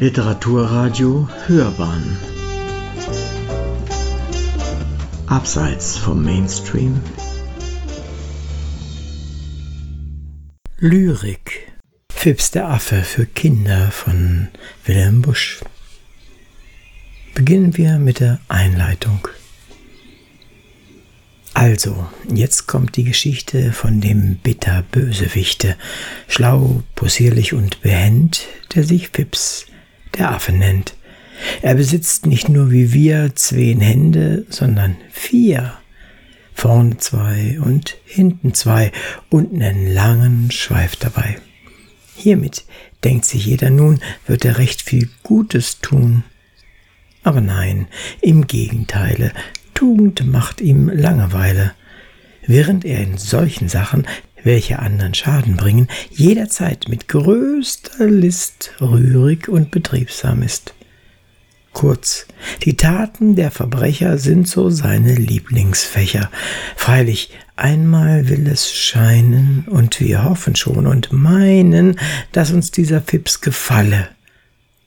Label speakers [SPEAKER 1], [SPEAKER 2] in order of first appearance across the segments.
[SPEAKER 1] Literaturradio Hörbahn. Abseits vom Mainstream. Lyrik. Fips der Affe für Kinder von Wilhelm Busch. Beginnen wir mit der Einleitung. Also, jetzt kommt die Geschichte von dem Bitterbösewichte, schlau, possierlich und behend, der sich Fips, der Affe nennt. Er besitzt nicht nur wie wir zehn Hände, sondern vier. Vorne zwei und hinten zwei und einen langen Schweif dabei. Hiermit, denkt sich jeder nun, wird er recht viel Gutes tun. Aber nein, im Gegenteile, Tugend macht ihm Langeweile, während er in solchen Sachen, welche anderen Schaden bringen, jederzeit mit größter List rührig und betriebsam ist. Kurz, die Taten der Verbrecher sind so seine Lieblingsfächer. Freilich, einmal will es scheinen, und wir hoffen schon und meinen, dass uns dieser Fips gefalle.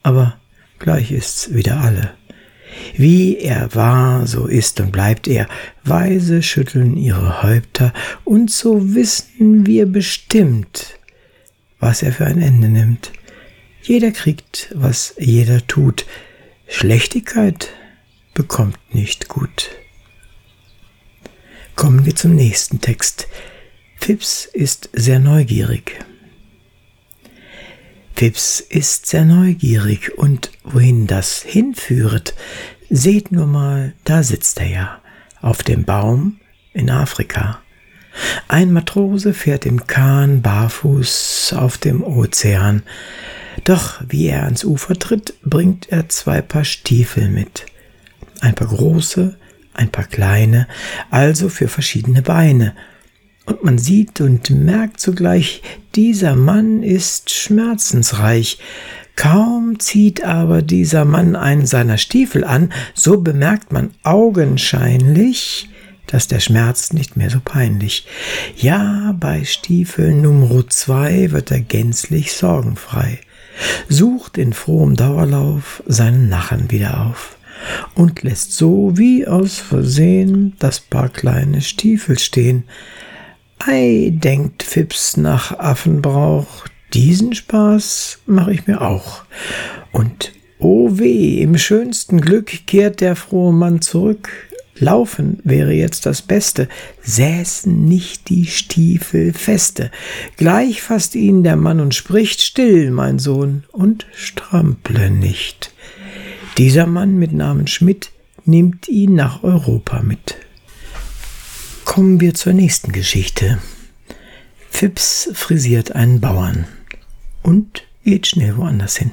[SPEAKER 1] Aber gleich ist's wieder alle. Wie er war, so ist und bleibt er. Weise schütteln ihre Häupter, und so wissen wir bestimmt, was er für ein Ende nimmt. Jeder kriegt, was jeder tut. Schlechtigkeit bekommt nicht gut. Kommen wir zum nächsten Text. Phipps ist sehr neugierig. Fips ist sehr neugierig und wohin das hinführt, seht nur mal, da sitzt er ja, auf dem Baum in Afrika. Ein Matrose fährt im Kahn barfuß auf dem Ozean. Doch wie er ans Ufer tritt, bringt er zwei Paar Stiefel mit. Ein paar große, ein paar kleine, also für verschiedene Beine und man sieht und merkt zugleich, dieser Mann ist schmerzensreich. Kaum zieht aber dieser Mann einen seiner Stiefel an, so bemerkt man augenscheinlich, dass der Schmerz nicht mehr so peinlich. Ja, bei Stiefel Nummer zwei wird er gänzlich sorgenfrei, sucht in frohem Dauerlauf seinen Nachen wieder auf und lässt so wie aus Versehen das paar kleine Stiefel stehen, Ei, denkt Fips nach Affenbrauch, diesen Spaß mache ich mir auch. Und oh weh, im schönsten Glück kehrt der frohe Mann zurück. Laufen wäre jetzt das Beste, säßen nicht die Stiefel feste. Gleich fasst ihn der Mann und spricht, still, mein Sohn, und strample nicht. Dieser Mann mit Namen Schmidt nimmt ihn nach Europa mit. Kommen wir zur nächsten Geschichte. Fips frisiert einen Bauern und geht schnell woanders hin.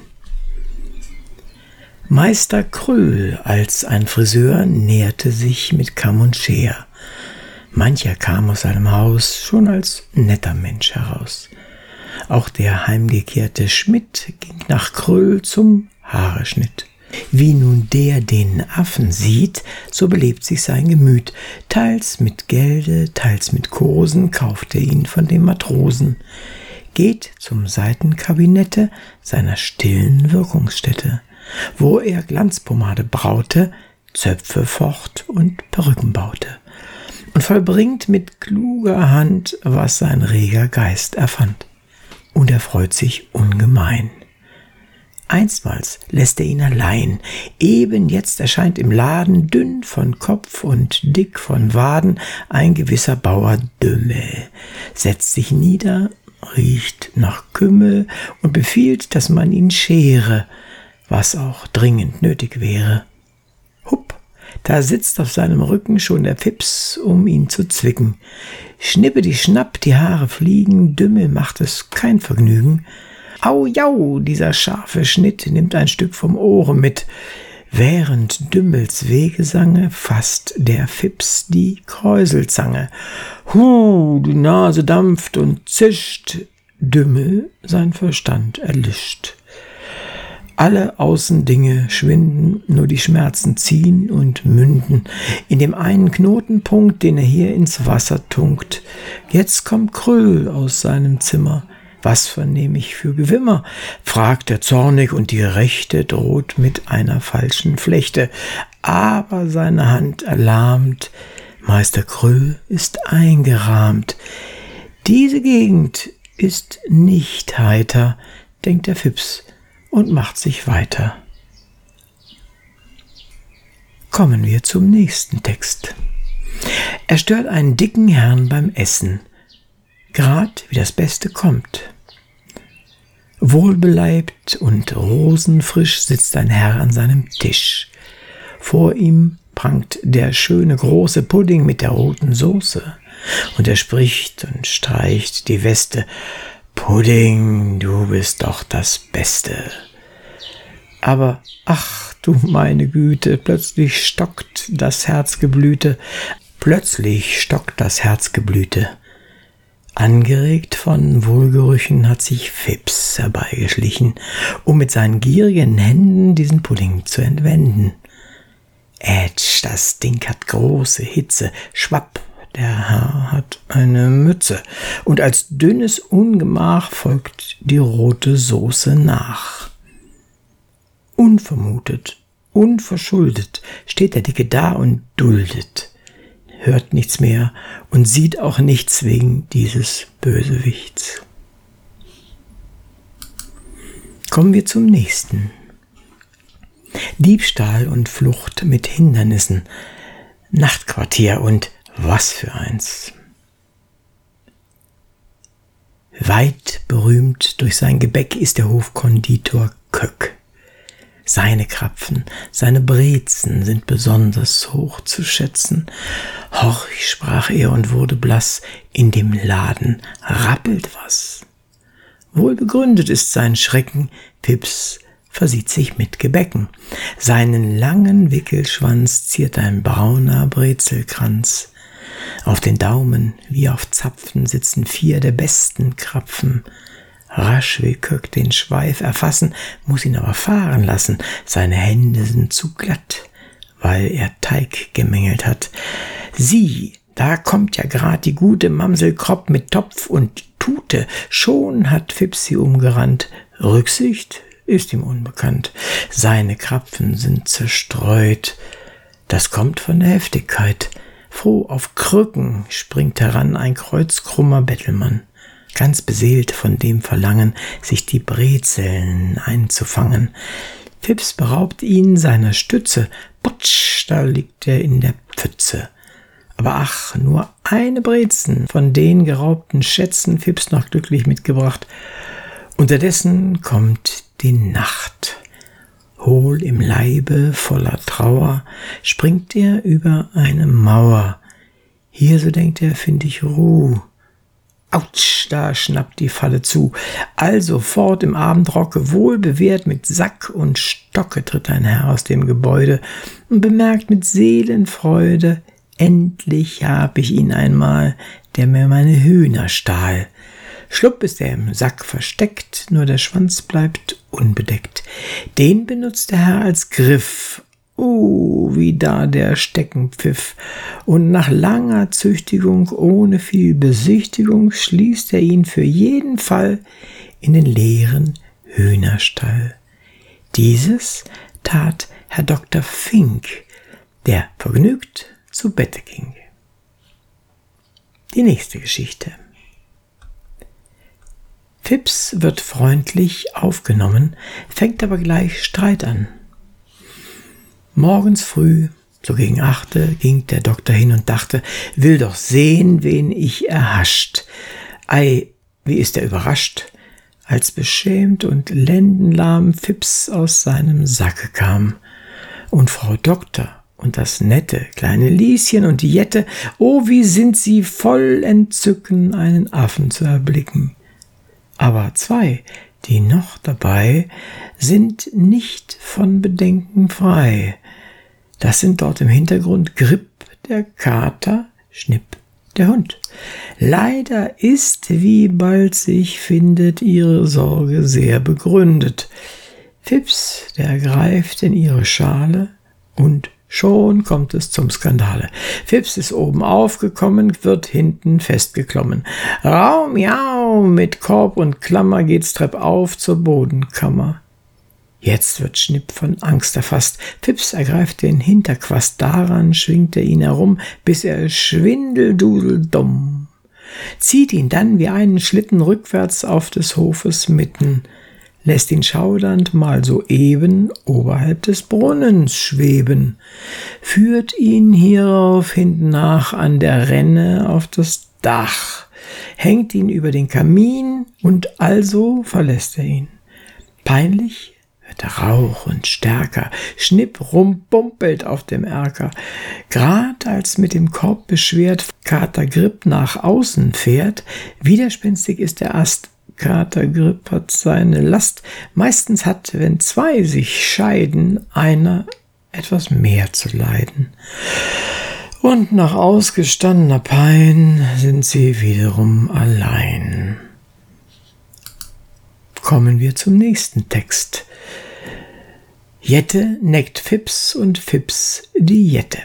[SPEAKER 1] Meister Kröll als ein Friseur näherte sich mit Kamm und Scher. Mancher kam aus seinem Haus schon als netter Mensch heraus. Auch der heimgekehrte Schmidt ging nach Kröll zum Haareschnitt. Wie nun der den Affen sieht, so belebt sich sein Gemüt. Teils mit Gelde, teils mit Kosen kauft er ihn von dem Matrosen, geht zum Seitenkabinette seiner stillen Wirkungsstätte, wo er Glanzpomade braute, Zöpfe focht und Perücken baute und vollbringt mit kluger Hand, was sein reger Geist erfand. Und er freut sich ungemein. Einstmals lässt er ihn allein. Eben jetzt erscheint im Laden dünn von Kopf und dick von Waden ein gewisser Bauer Dümmel, setzt sich nieder, riecht nach Kümmel und befiehlt, dass man ihn schere, was auch dringend nötig wäre. Hupp, da sitzt auf seinem Rücken schon der Fips, um ihn zu zwicken. Schnippe die Schnapp, die Haare fliegen, Dümmel macht es kein Vergnügen. Au, jau, dieser scharfe Schnitt nimmt ein Stück vom Ohre mit. Während Dümmels Wegesange fasst der Fips die Kräuselzange. Hu, die Nase dampft und zischt. Dümmel sein Verstand erlischt. Alle Außendinge schwinden, nur die Schmerzen ziehen und münden in dem einen Knotenpunkt, den er hier ins Wasser tunkt. Jetzt kommt Kröll aus seinem Zimmer Was vernehm ich für Gewimmer? fragt er zornig, und die Rechte droht mit einer falschen Flechte. Aber seine Hand erlahmt, Meister Krüll ist eingerahmt. Diese Gegend ist nicht heiter, denkt der Fips und macht sich weiter. Kommen wir zum nächsten Text. Er stört einen dicken Herrn beim Essen, grad wie das Beste kommt. Wohlbeleibt und rosenfrisch sitzt ein Herr an seinem Tisch. Vor ihm prangt der schöne große Pudding mit der roten Soße. Und er spricht und streicht die Weste. Pudding, du bist doch das Beste. Aber, ach du meine Güte, plötzlich stockt das Herzgeblüte, plötzlich stockt das Herzgeblüte. Angeregt von Wohlgerüchen hat sich Fips herbeigeschlichen, um mit seinen gierigen Händen diesen Pudding zu entwenden. Ätsch, das Ding hat große Hitze. Schwapp, der Herr hat eine Mütze. Und als dünnes Ungemach folgt die rote Soße nach. Unvermutet, unverschuldet steht der Dicke da und duldet, hört nichts mehr und sieht auch nichts wegen dieses Bösewichts. Kommen wir zum nächsten. Diebstahl und Flucht mit Hindernissen, Nachtquartier und was für eins. Weit berühmt durch sein Gebäck ist der Hofkonditor Köck. Seine Krapfen, seine Brezen sind besonders hoch zu schätzen. Horch, sprach er und wurde blass, in dem Laden rappelt was. Wohl begründet ist sein Schrecken, Pips versieht sich mit Gebäcken. Seinen langen Wickelschwanz ziert ein brauner Brezelkranz. Auf den Daumen wie auf Zapfen sitzen vier der besten Krapfen. Rasch will Köck den Schweif erfassen, muss ihn aber fahren lassen. Seine Hände sind zu glatt, weil er Teig gemengelt hat. Sieh, da kommt ja grad die gute Mamsel Kropp mit Topf und Tute. Schon hat Fipsi umgerannt. Rücksicht ist ihm unbekannt. Seine Krapfen sind zerstreut. Das kommt von der Heftigkeit. Froh auf Krücken springt heran ein kreuzkrummer Bettelmann, ganz beseelt von dem Verlangen, sich die Brezeln einzufangen. Fips beraubt ihn seiner Stütze. Putsch, da liegt er in der Pfütze. Aber ach, nur eine Brezen von den geraubten Schätzen Fips noch glücklich mitgebracht. Unterdessen kommt die Nacht. Hohl im Leibe, voller Trauer, springt er über eine Mauer. Hier, so denkt er, find ich Ruh. Autsch, da schnappt die Falle zu. Also fort im Abendrocke, wohl bewehrt mit Sack und Stocke, tritt ein Herr aus dem Gebäude und bemerkt mit Seelenfreude, endlich hab ich ihn einmal, der mir meine Hühner stahl. Schlupp ist er im Sack versteckt, nur der Schwanz bleibt unbedeckt. Den benutzt der Herr als Griff. Uh, wie da der Stecken pfiff. Und nach langer Züchtigung, ohne viel Besichtigung, schließt er ihn für jeden Fall in den leeren Hühnerstall. Dieses tat Herr Dr. Fink, der vergnügt zu Bette ging. Die nächste Geschichte. Fips wird freundlich aufgenommen, fängt aber gleich Streit an. Morgens früh, so gegen achte, ging der Doktor hin und dachte, will doch sehen, wen ich erhascht. Ei, wie ist er überrascht, als beschämt und lendenlahm Fips aus seinem Sacke kam. Und Frau Doktor und das nette kleine Lieschen und die Jette, oh, wie sind sie voll Entzücken, einen Affen zu erblicken aber zwei, die noch dabei, sind nicht von Bedenken frei. Das sind dort im Hintergrund Grip, der Kater, Schnipp, der Hund. Leider ist, wie bald sich findet, ihre Sorge sehr begründet. Fips, der greift in ihre Schale und Schon kommt es zum Skandale. Fips ist oben aufgekommen, wird hinten festgeklommen. Raum, Genau, mit Korb und Klammer geht's Trepp auf zur Bodenkammer. Jetzt wird Schnipp von Angst erfasst. Fips ergreift den Hinterquast, daran schwingt er ihn herum, bis er schwindeldudeldumm. Zieht ihn dann wie einen Schlitten rückwärts auf des Hofes mitten, lässt ihn schaudernd mal soeben oberhalb des Brunnens schweben, führt ihn hierauf hinten nach an der Renne auf das Dach, hängt ihn über den Kamin und also verlässt er ihn. Peinlich wird Rauch und stärker, Schnipp rumbumpelt auf dem Erker. Grad als mit dem Korb beschwert Kater Grip nach außen fährt, widerspenstig ist der Ast, Kater Grip hat seine Last. Meistens hat, wenn zwei sich scheiden, einer etwas mehr zu leiden. Und nach ausgestandener Pein sind sie wiederum allein. Kommen wir zum nächsten Text. Jette neckt Fips und Fips die Jette.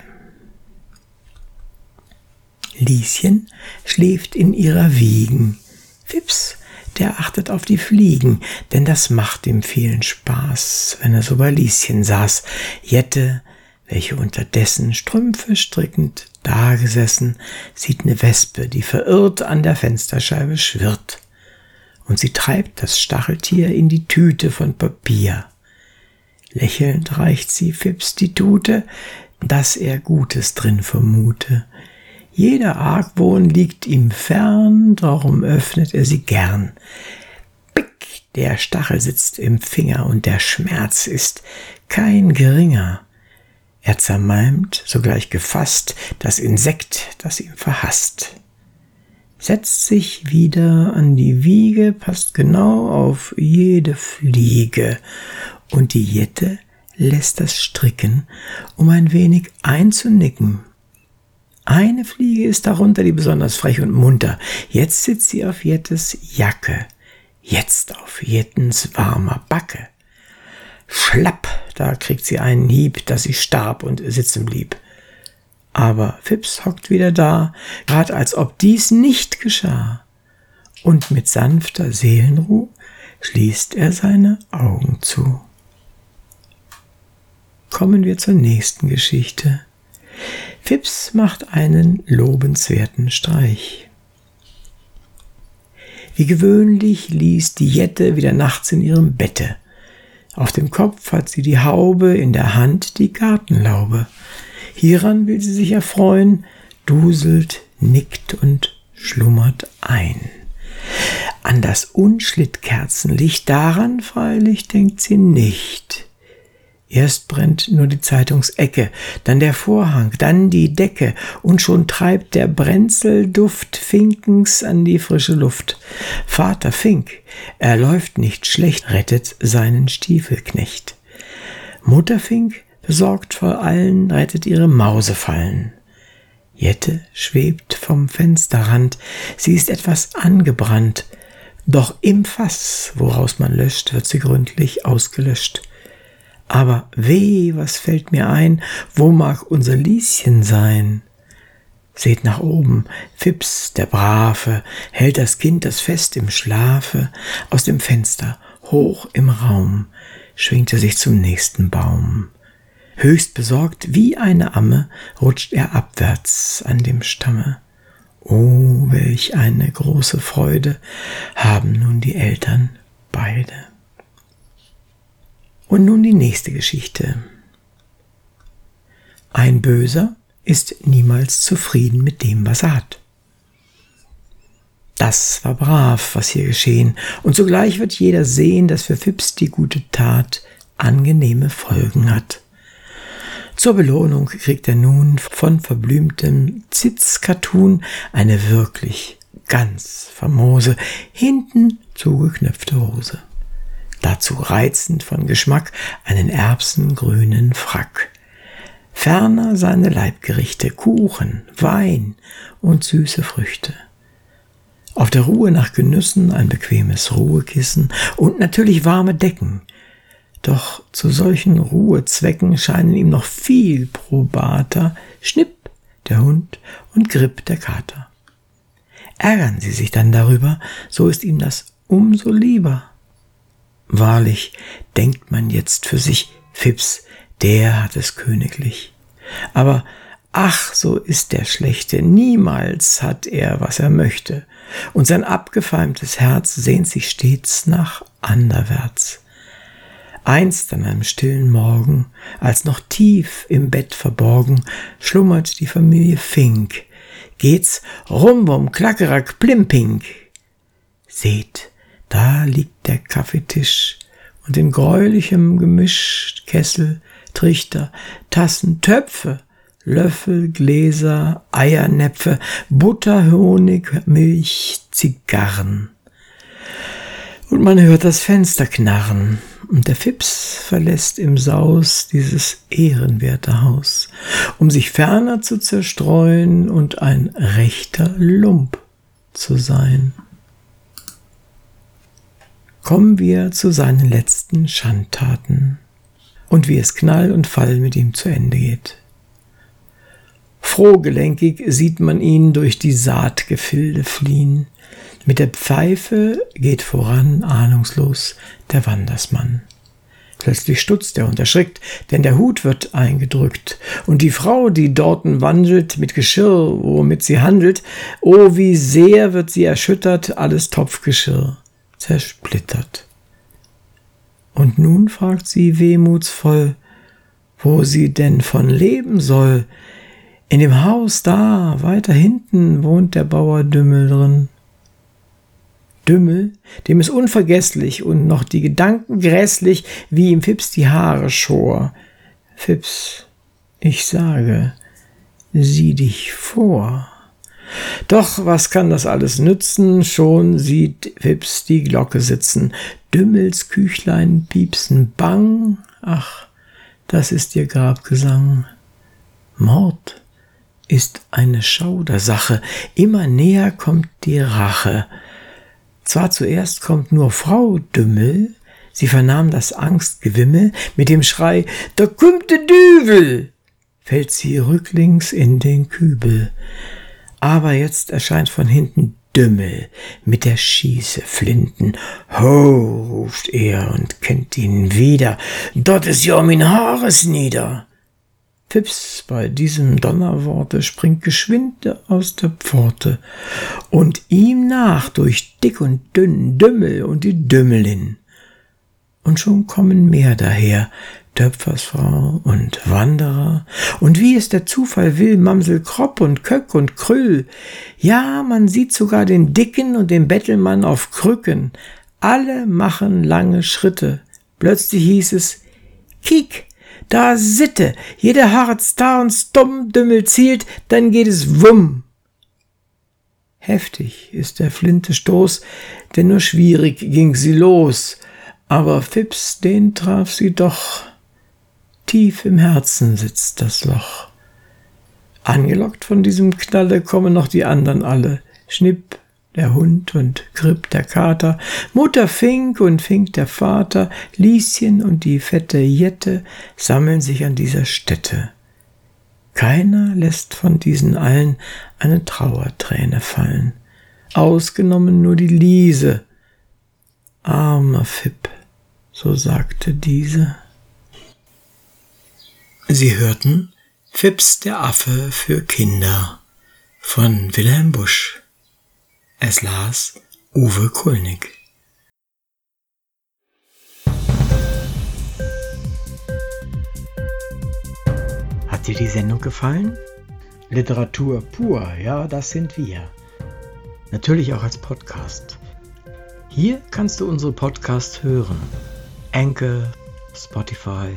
[SPEAKER 1] Lieschen schläft in ihrer Wiegen. Fips, der achtet auf die Fliegen, denn das macht ihm vielen Spaß, wenn er so bei Lieschen saß. Jette, welche unterdessen Strümpfe strickend dagesessen, sieht ne Wespe, die verirrt an der Fensterscheibe schwirrt und sie treibt das Stacheltier in die Tüte von Papier. Lächelnd reicht sie Fips die Tute, dass er Gutes drin vermute. Jeder Argwohn liegt ihm fern, darum öffnet er sie gern. Pick, der Stachel sitzt im Finger und der Schmerz ist kein geringer. Er zermalmt, sogleich gefasst, das Insekt, das ihm verhasst setzt sich wieder an die Wiege, passt genau auf jede Fliege und die Jette lässt das stricken, um ein wenig einzunicken. Eine Fliege ist darunter, die besonders frech und munter. Jetzt sitzt sie auf Jettes Jacke, jetzt auf Jettens warmer Backe. Schlapp, da kriegt sie einen Hieb, dass sie starb und sitzen blieb. Aber Phipps hockt wieder da, grad als ob dies nicht geschah. Und mit sanfter Seelenruh schließt er seine Augen zu. Kommen wir zur nächsten Geschichte. Phipps macht einen lobenswerten Streich. Wie gewöhnlich liest die Jette wieder nachts in ihrem Bette. Auf dem Kopf hat sie die Haube, in der Hand die Gartenlaube. Hieran will sie sich erfreuen, duselt, nickt und schlummert ein. An das Unschlittkerzenlicht daran freilich denkt sie nicht. Erst brennt nur die Zeitungsecke, dann der Vorhang, dann die Decke, und schon treibt der Brenzelduft Finkens an die frische Luft. Vater Fink, er läuft nicht schlecht, rettet seinen Stiefelknecht. Mutter Fink Besorgt vor allen rettet ihre Mausefallen. Jette schwebt vom Fensterrand, sie ist etwas angebrannt, doch im Fass, woraus man löscht, wird sie gründlich ausgelöscht. Aber weh, was fällt mir ein, wo mag unser Lieschen sein? Seht nach oben, Fips, der Brave, hält das Kind das fest im Schlafe, aus dem Fenster, hoch im Raum, schwingt er sich zum nächsten Baum. Höchst besorgt wie eine Amme rutscht er abwärts an dem Stamme. Oh, welch eine große Freude haben nun die Eltern beide. Und nun die nächste Geschichte. Ein Böser ist niemals zufrieden mit dem, was er hat. Das war brav, was hier geschehen, und sogleich wird jeder sehen, dass für Fips die gute Tat angenehme Folgen hat. Zur Belohnung kriegt er nun von verblümtem Zitzkartun eine wirklich ganz famose, hinten zugeknöpfte Hose. Dazu reizend von Geschmack einen erbsengrünen Frack. Ferner seine Leibgerichte, Kuchen, Wein und süße Früchte. Auf der Ruhe nach Genüssen ein bequemes Ruhekissen und natürlich warme Decken, doch zu solchen Ruhezwecken scheinen ihm noch viel probater Schnipp der Hund und Grip der Kater. Ärgern sie sich dann darüber, so ist ihm das umso lieber. Wahrlich, denkt man jetzt für sich, Fips, der hat es königlich. Aber ach, so ist der Schlechte, niemals hat er, was er möchte, und sein abgefeimtes Herz sehnt sich stets nach anderwärts. Einst an einem stillen Morgen, als noch tief im Bett verborgen, schlummert die Familie Fink, geht's rumbum, klackerack, plimpink. Seht, da liegt der Kaffeetisch und in gräulichem Gemisch Kessel, Trichter, Tassen, Töpfe, Löffel, Gläser, Eiernäpfe, Butter, Honig, Milch, Zigarren. Und man hört das Fenster knarren, und der Fips verlässt im Saus dieses ehrenwerte Haus, um sich ferner zu zerstreuen und ein rechter Lump zu sein. Kommen wir zu seinen letzten Schandtaten und wie es Knall und Fall mit ihm zu Ende geht. Frohgelenkig sieht man ihn durch die Saatgefilde fliehen. Mit der Pfeife geht voran ahnungslos der Wandersmann. Plötzlich stutzt er und erschrickt, denn der Hut wird eingedrückt. Und die Frau, die dorten wandelt mit Geschirr, womit sie handelt, oh, wie sehr wird sie erschüttert, alles Topfgeschirr zersplittert. Und nun fragt sie wehmutsvoll, wo sie denn von leben soll. In dem Haus da, weiter hinten, wohnt der Bauer Dümmel drin. Dümmel, dem es unvergesslich und noch die Gedanken grässlich, wie ihm Fips die Haare schor. Fips, ich sage, sieh dich vor. Doch was kann das alles nützen? Schon sieht Fips die Glocke sitzen. Dümmels Küchlein piepsen bang. Ach, das ist ihr Grabgesang. Mord ist eine Schaudersache. Immer näher kommt die Rache. Zwar zuerst kommt nur Frau Dümmel, sie vernahm das Angstgewimmel, mit dem Schrei, da kommt de Düvel, fällt sie rücklings in den Kübel. Aber jetzt erscheint von hinten Dümmel mit der Schieße Flinten. Ho, ruft er und kennt ihn wieder. Dort ist ja mein Haares nieder. Fips bei diesem Donnerworte springt geschwind aus der Pforte und ihm nach durch dick und dünn Dümmel und die Dümmelin. Und schon kommen mehr daher, Töpfersfrau und Wanderer, und wie es der Zufall will, Mamsel Kropp und Köck und Krüll. Ja, man sieht sogar den Dicken und den Bettelmann auf Krücken. Alle machen lange Schritte. Plötzlich hieß es, Kiek, da Sitte, jeder Harz da und stumm Dümmel zielt, dann geht es wumm. Heftig ist der flinte Stoß, denn nur schwierig ging sie los, aber Fips, den traf sie doch. Tief im Herzen sitzt das Loch. Angelockt von diesem Knalle kommen noch die anderen alle. Schnipp, der Hund und Grip der Kater, Mutter Fink und Fink der Vater, Lieschen und die fette Jette sammeln sich an dieser Stätte. Keiner lässt von diesen allen eine Trauerträne fallen, ausgenommen nur die Liese. Armer Fipp, so sagte diese. Sie hörten Fips der Affe für Kinder von Wilhelm Busch. Es las Uwe Kulnig. Hat dir die Sendung gefallen? Literatur pur, ja, das sind wir. Natürlich auch als Podcast. Hier kannst du unsere Podcasts hören. Anchor, Spotify,